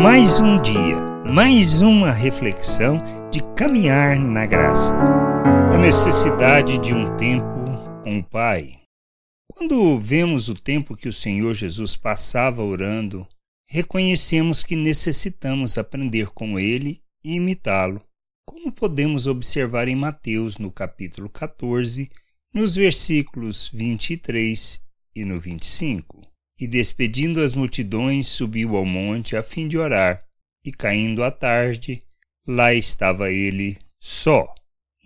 Mais um dia, mais uma reflexão de caminhar na graça. A necessidade de um tempo com o Pai. Quando vemos o tempo que o Senhor Jesus passava orando, reconhecemos que necessitamos aprender com ele e imitá-lo, como podemos observar em Mateus, no capítulo 14, nos versículos 23 e no 25 e despedindo as multidões, subiu ao monte a fim de orar. E caindo a tarde, lá estava ele só.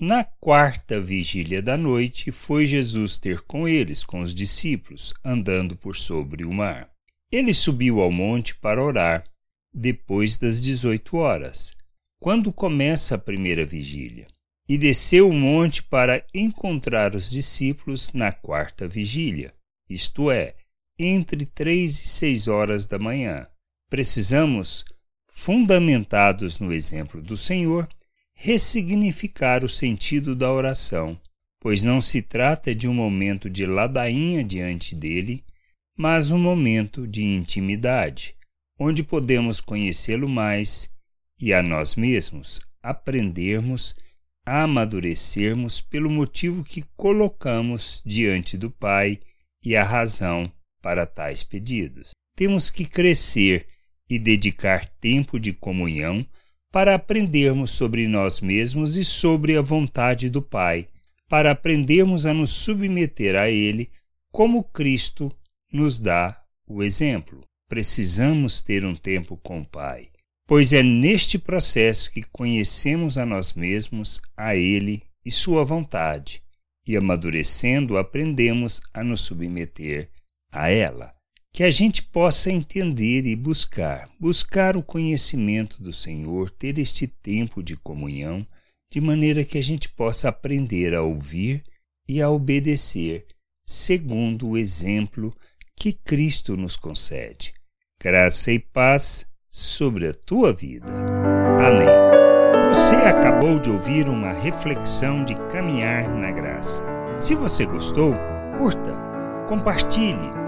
Na quarta vigília da noite, foi Jesus ter com eles, com os discípulos, andando por sobre o mar. Ele subiu ao monte para orar, depois das dezoito horas, quando começa a primeira vigília, e desceu o monte para encontrar os discípulos na quarta vigília, isto é, entre três e seis horas da manhã. Precisamos, fundamentados no exemplo do Senhor, ressignificar o sentido da oração, pois não se trata de um momento de ladainha diante dele, mas um momento de intimidade, onde podemos conhecê-lo mais e a nós mesmos aprendermos a amadurecermos pelo motivo que colocamos diante do Pai e a razão para tais pedidos. Temos que crescer e dedicar tempo de comunhão para aprendermos sobre nós mesmos e sobre a vontade do Pai, para aprendermos a nos submeter a Ele como Cristo nos dá o exemplo. Precisamos ter um tempo com o Pai, pois é neste processo que conhecemos a nós mesmos, a Ele e Sua vontade, e amadurecendo aprendemos a nos submeter a ela, que a gente possa entender e buscar, buscar o conhecimento do Senhor, ter este tempo de comunhão, de maneira que a gente possa aprender a ouvir e a obedecer, segundo o exemplo que Cristo nos concede. Graça e paz sobre a tua vida. Amém. Você acabou de ouvir uma reflexão de caminhar na graça. Se você gostou, curta, compartilhe